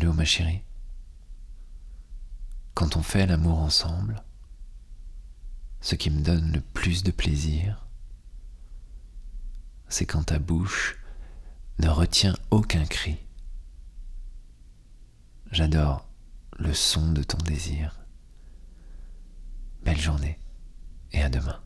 Allô ma chérie Quand on fait l'amour ensemble, ce qui me donne le plus de plaisir, c'est quand ta bouche ne retient aucun cri. J'adore le son de ton désir. Belle journée et à demain.